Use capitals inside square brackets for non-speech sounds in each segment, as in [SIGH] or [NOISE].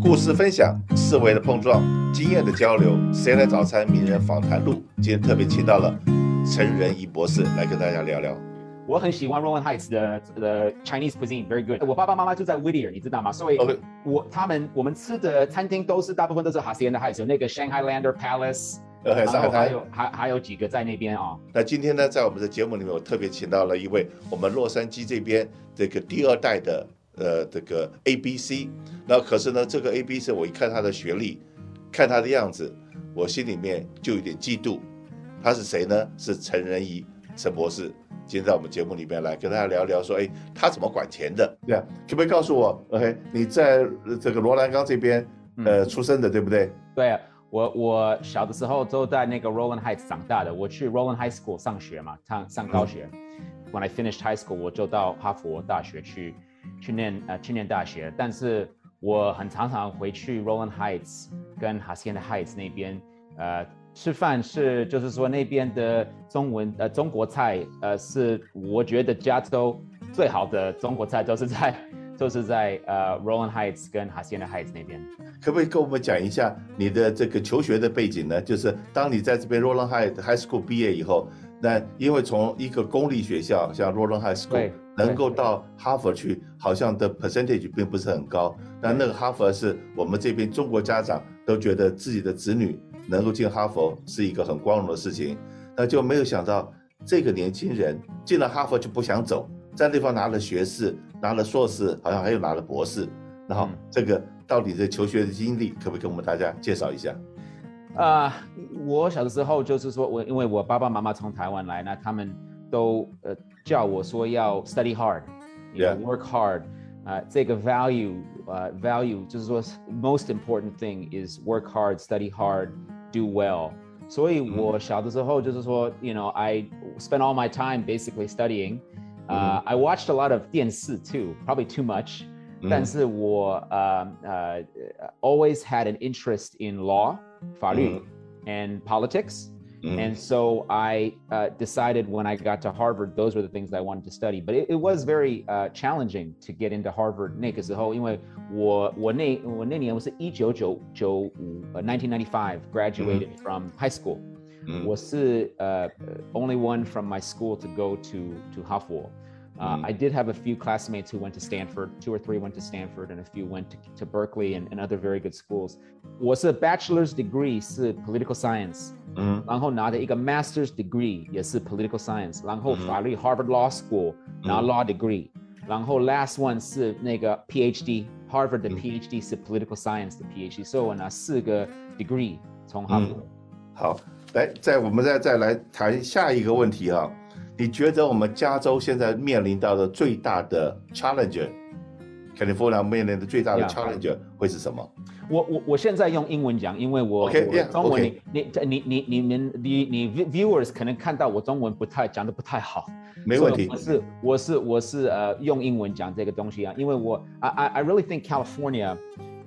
故事分享，思维的碰撞，经验的交流。谁来早餐？名人访谈录。今天特别请到了陈仁仪博士来跟大家聊聊。我很喜欢 Rolling Heights 的的 Chinese cuisine，very good。我爸爸妈妈就在 Whittier，你知道吗？所以我他们我们吃的餐厅都是大部分都是 Hacienda Heights，有那个 Shanghai Lander 上海然后还。有还还有几个在那边啊。那今天呢，在我们的节目里面，我特别请到了一位我们洛杉矶这边这个第二代的呃这个 A B C。那可是呢，这个 A B C 我一看他的学历，看他的样子，我心里面就有点嫉妒。他是谁呢？是陈仁仪陈博士。今天在我们节目里面来跟大家聊聊，说，哎，他怎么管钱的？对啊，可不可以告诉我，OK，你在呃这个罗兰岗这边呃出生的，对不对？对啊，我我小的时候都在那个 Rolling Heights 长大的。我去 Rolling High School 上学嘛，上上高学。When I finished high school，我就到哈佛大学去去念呃去念大学。但是我很常常回去 Rolling Heights 跟 Hacienda Heights 那边呃吃饭，是就是说那边的中文呃中国菜呃是我觉得加州最好的中国菜都是在 [LAUGHS] 都是在呃 Rolling Heights 跟 Hacienda Heights 那边。可不可以跟我们讲一下你的这个求学的背景呢？就是当你在这边 Roland High High School 毕业以后，那因为从一个公立学校像 Roland High School 对能够到哈佛去，好像的 percentage 并不是很高。但那个哈佛是我们这边中国家长都觉得自己的子女能够进哈佛是一个很光荣的事情，那就没有想到这个年轻人进了哈佛就不想走，在那地方拿了学士，拿了硕士，好像还有拿了博士。然后嗯这个到底的求学的经历，可不可以跟我们大家介绍一下？啊、我小的时候就是说我因为我爸爸妈妈从台湾来，那他们都呃叫我说要 study hard，you know, Yeah. work hard，啊、这个 value 呃 value 就是说 most important thing is work hard, study hard, do well。所以我小的时候就是说，you know, I spent all my time basically studying. Uh, I watched a lot of 电视 too, probably too much. 但是我呃呃 always had an interest in law 法律 and politics. And so I uh, decided when I got to Harvard, those were the things I wanted to study. But it, it was very uh, challenging to get into Harvard 那个时候，因为我我那我那年我是一九九九五呃 1995 graduated from high school. 我是 uh, only one from my school to go to to 哈佛。 Uh, I did have a few classmates who went to Stanford, two or three went to Stanford, and a few went to, to Berkeley and, and other very good schools. 我是 bachelor's degree 是 political science，嗯然后拿的一个 master's degree 也是 political science，然后法律 Harvard Law School 拿 law degree，然后 last one 是那个 PhD Harvard 的 PhD 是 political science 的 PhD，所以我拿四个 degree 从哈佛。好，来，再我们再再来谈下一个问题啊。 你觉得我们加州现在面临到的最大的 challenger，California 面临的最大的 Yeah. challenger 会是什么？我我我现在用英文讲，因为我 OK，我 yeah，中文 OK 你你你你你们你你 viewers 可能看到我中文不太讲的不太好，没问题所以我是我是我是呃用英文讲这个东西啊，因为我 I I I really think California.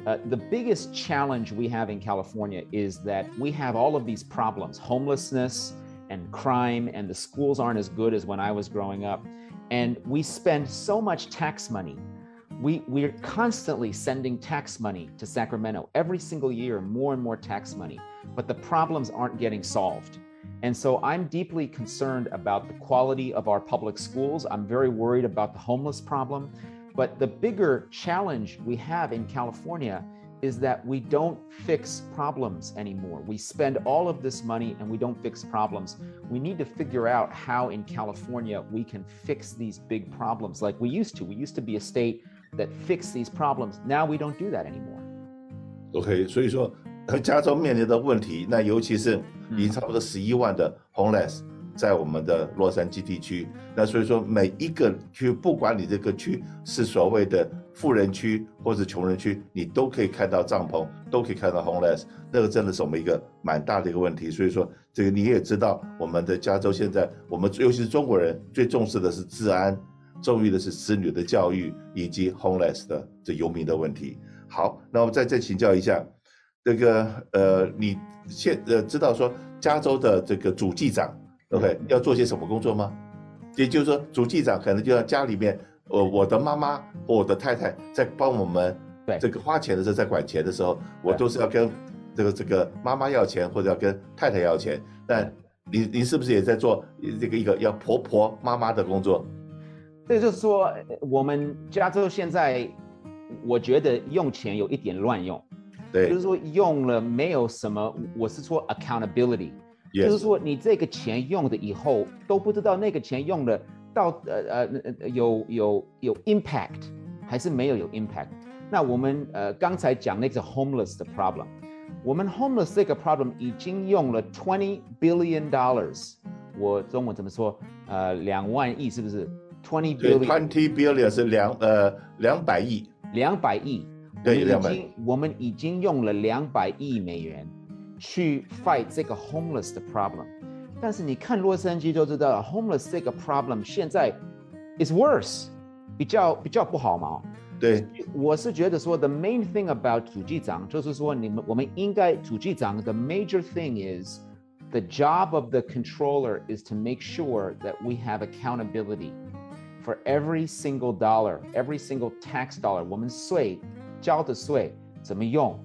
Uh, the biggest challenge we have in California is that we have all of these problems homelessness and crime, and the schools aren't as good as when I was growing up. And we spend so much tax money we we're constantly sending tax money to Sacramento every single year, more and more tax money, but the problems aren't getting solved. And so I'm deeply concerned about the quality of our public schools. I'm very worried about the homeless problem. But the bigger challenge we have in California is that we don't fix problems anymore. We spend all of this money and we don't fix problems. We need to figure out how in California we can fix these big problems like we used to. We used to be a state that fixed these problems. Now we don't do that anymore. OK，所以说加州面临的问题，那尤其是已经差不多十一万的 homeless 在我们的洛杉矶地区，那所以说每一个区，不管你这个区是所谓的富人区或是穷人区，你都可以看到帐篷，都可以看到 homeless，那个真的是我们一个蛮大的一个问题。所以说，这个你也知道，我们的加州现在，我们尤其是中国人最重视的是治安，重视的是子女的教育以及 homeless 的这游民的问题。好，那我们再再请教一下，这个呃，你现呃知道说加州的这个主计长，OK？要做些什么工作吗？也就是说，主计长可能就要家里面，呃，我的妈妈或我的太太在帮我们对。这个花钱的时候，在管钱的时候，我都是要跟这个这个妈妈要钱，或者要跟太太要钱。那你你是不是也在做这个一个要婆婆妈妈的工作？这就是说，呃我们加州现在，我觉得用钱有一点乱用，对。就是说用了没有什么，我是说 accountability，就是说你这个钱用的以后都不知道那个钱用了到呃呃呃有有有 impact 还是没有有 impact。那我们呃刚才讲那个 homeless 的 problem，我们 homeless 这个 problem 已经用了 twenty billion dollars，我中文怎么说？呃，两万亿是不是？twenty billion，twenty billion 是两呃两百亿，两百亿，对200我们已经我们已经用了两百亿美元去 fight 这个 homeless 的 problem，但是你看洛杉矶就知道了，homeless 这个 problem 现在 is worse，比较比较不好嘛。哦对我是觉得说，the main thing about 主机长就是说，你们我们应该主机长 the major thing is the job of the controller is to make sure that we have accountability for every single dollar, every single tax dollar. 我们税交的税怎么用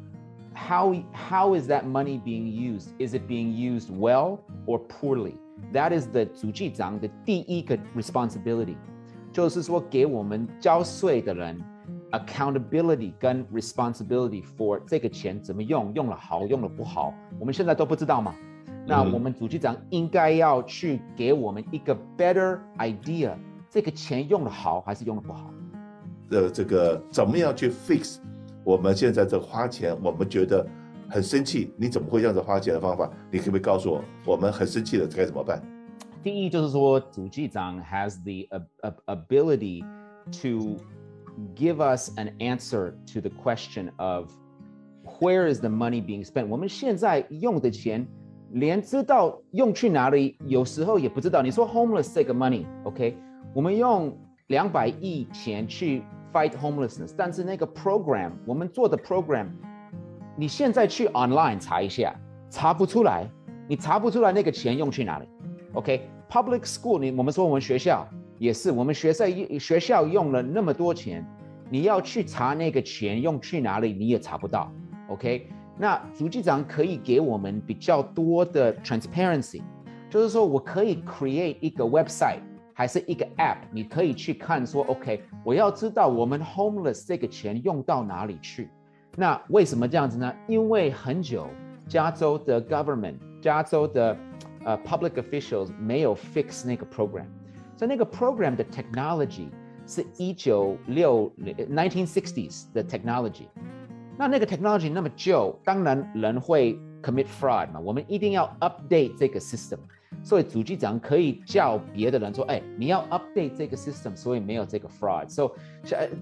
？How how is that money being used? Is it being used well or poorly? That is the 主机长的第一个 responsibility，就是说给我们交税的人 accountability 跟 responsibility for 这个钱怎么用，用了好，用了不好，我们现在都不知道嘛。那嗯我们主机长应该要去给我们一个 better idea，这个钱用的好还是用的不好？的这个怎么样去 fix 我们现在这花钱，我们觉得很生气，你怎么会这样子花钱的方法？你可不可以告诉我，我们很生气的该怎么办？第一就是说，主机长 has the ah ability to give us an answer to the question of where is the money being spent。我们现在用的钱，连知道用去哪里，有时候也不知道。你说 homeless 这个 money，OK，、我们用两百亿钱去 fight homelessness，但是那个 program 我们做的 program，你现在去 online 查一下，查不出来，你查不出来那个钱用去哪里。OK，public、school，你我们说我们学校也是，我们学校学校用了那么多钱，你要去查那个钱用去哪里，你也查不到。OK，那主机长可以给我们比较多的 transparency，就是说我可以 create 一个 website 还是一个 app，你可以去看说，OK，我要知道我们 homeless 这个钱用到哪里去。那为什么这样子呢？因为很久加州的 government，加州的呃 public officials 没有 fix 那个 program，所以那个 program 的 technology 是一九六 nineteen sixties 的 technology。那那个 technology 那么旧，当然人会 commit fraud 嘛，我们一定要 update 这个 system。所以主机长可以叫别的人说，哎，你要 update 这个 system，所以没有这个 fraud。So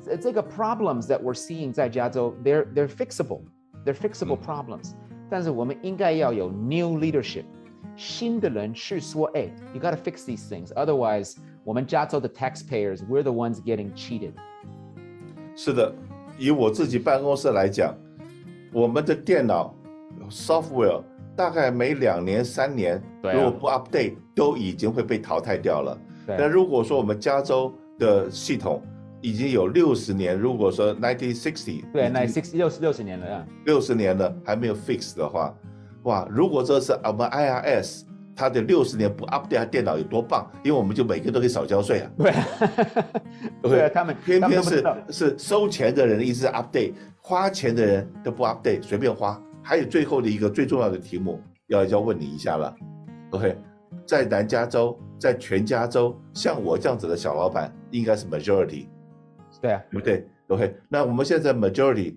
呃这个 problems that we're seeing 在加州，they're they're fixable，they're fixable problems。但是我们应该要有 new leadership，新的人去说，哎，you gotta fix these things，otherwise 我们加州的 taxpayers，we're the ones getting cheated。是的，以我自己办公室来讲，我们的电脑 Software 大概每两年、三年，如果不 update，都已经会被淘汰掉了。对那如果说我们加州的系统已经有六十年，如果说 nineteen sixty 对，那 six 六十六十年了呀。六十年了还没有 fix 的话，哇！如果这是我们 IRS，它的六十年不 update 它电脑有多棒？因为我们就每个都可以少交税啊。对，[LAUGHS] 对啊，他们偏偏是是收钱的人一直 update，花钱的人都不 update，随便花。还有最后的一个最重要的题目，要要问你一下了，OK？在南加州，在全加州，像我这样子的小老板，应该是 majority，对啊，对不对？OK？那我们现在 majority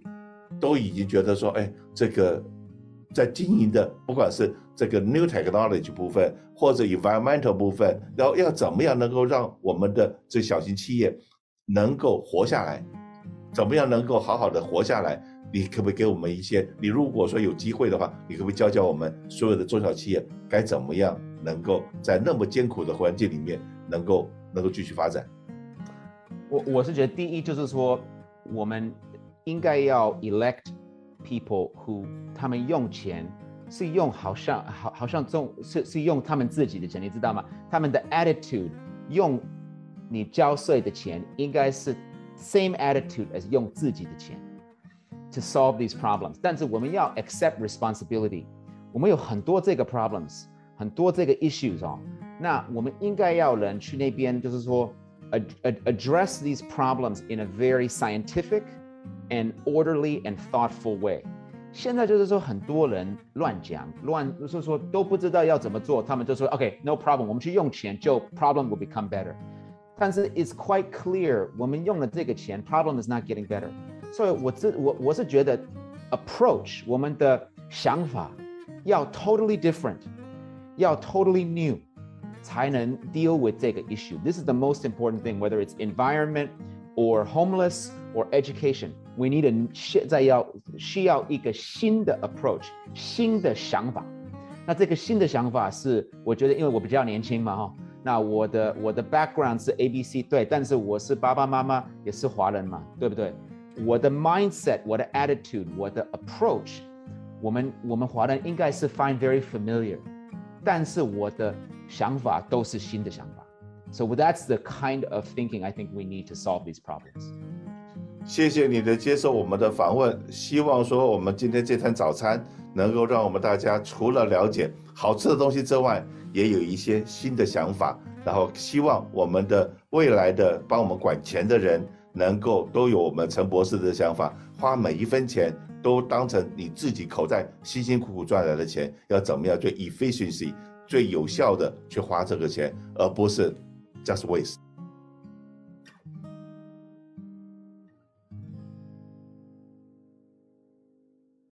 都已经觉得说，哎，这个在经营的，不管是这个 new technology 部分，或者 environmental 部分，然后要怎么样能够让我们的这小型企业能够活下来，怎么样能够好好的活下来？你可不可以给我们一些？你如果说有机会的话，你可不可以教教我们所有的中小企业该怎么样能够在那么艰苦的环境里面，能够能够继续发展？我我是觉得第一就是说，我们应该要 elect people who 他们用钱是用好像好好像中是是用他们自己的钱，你知道吗？他们的 attitude 用你交税的钱应该是 same attitude as 用自己的钱。 to solve these problems，但是我们要 accept responsibility。我们有很多这个 problems，很多这个 issues 哦，那我们应该要人去那边，就是说 address these problems in a very scientific and orderly and thoughtful way。现在就是说很多人乱讲乱，就是说都不知道要怎么做，他们就说 OK，no problem，我们去用钱就 problem will become better。 但是 it's quite clear，我们用了这个钱，problem is not getting better。所以我这我我是觉得 approach 我们的想法要 totally different，要 totally new，才能 deal with 这个 issue。This is the most important thing, whether it's environment or homeless or education. We need a 现在要需要一个新的 approach，新的想法。那这个新的想法是，我觉得因为我比较年轻嘛，哈， 那我的我的 background 是 A B C 对，但是我是爸爸妈妈也是华人嘛，对不对？我的 mindset，我的 attitude，我的 approach，我们我们华人应该是 find very familiar，但是我的想法都是新的想法。So that's the kind of thinking I think we need to solve these problems. 谢谢你的接受我们的访问，希望说我们今天这餐早餐能够让我们大家除了了解 好吃的东西之外，也有一些新的想法。然后希望我们的未来的帮我们管钱的人。能够都有我们陈博士的想法，花每一分钱都当成你自己口袋辛辛苦苦赚来的钱，要怎么样最 efficiency 最有效的去花这个钱，而不是 just waste。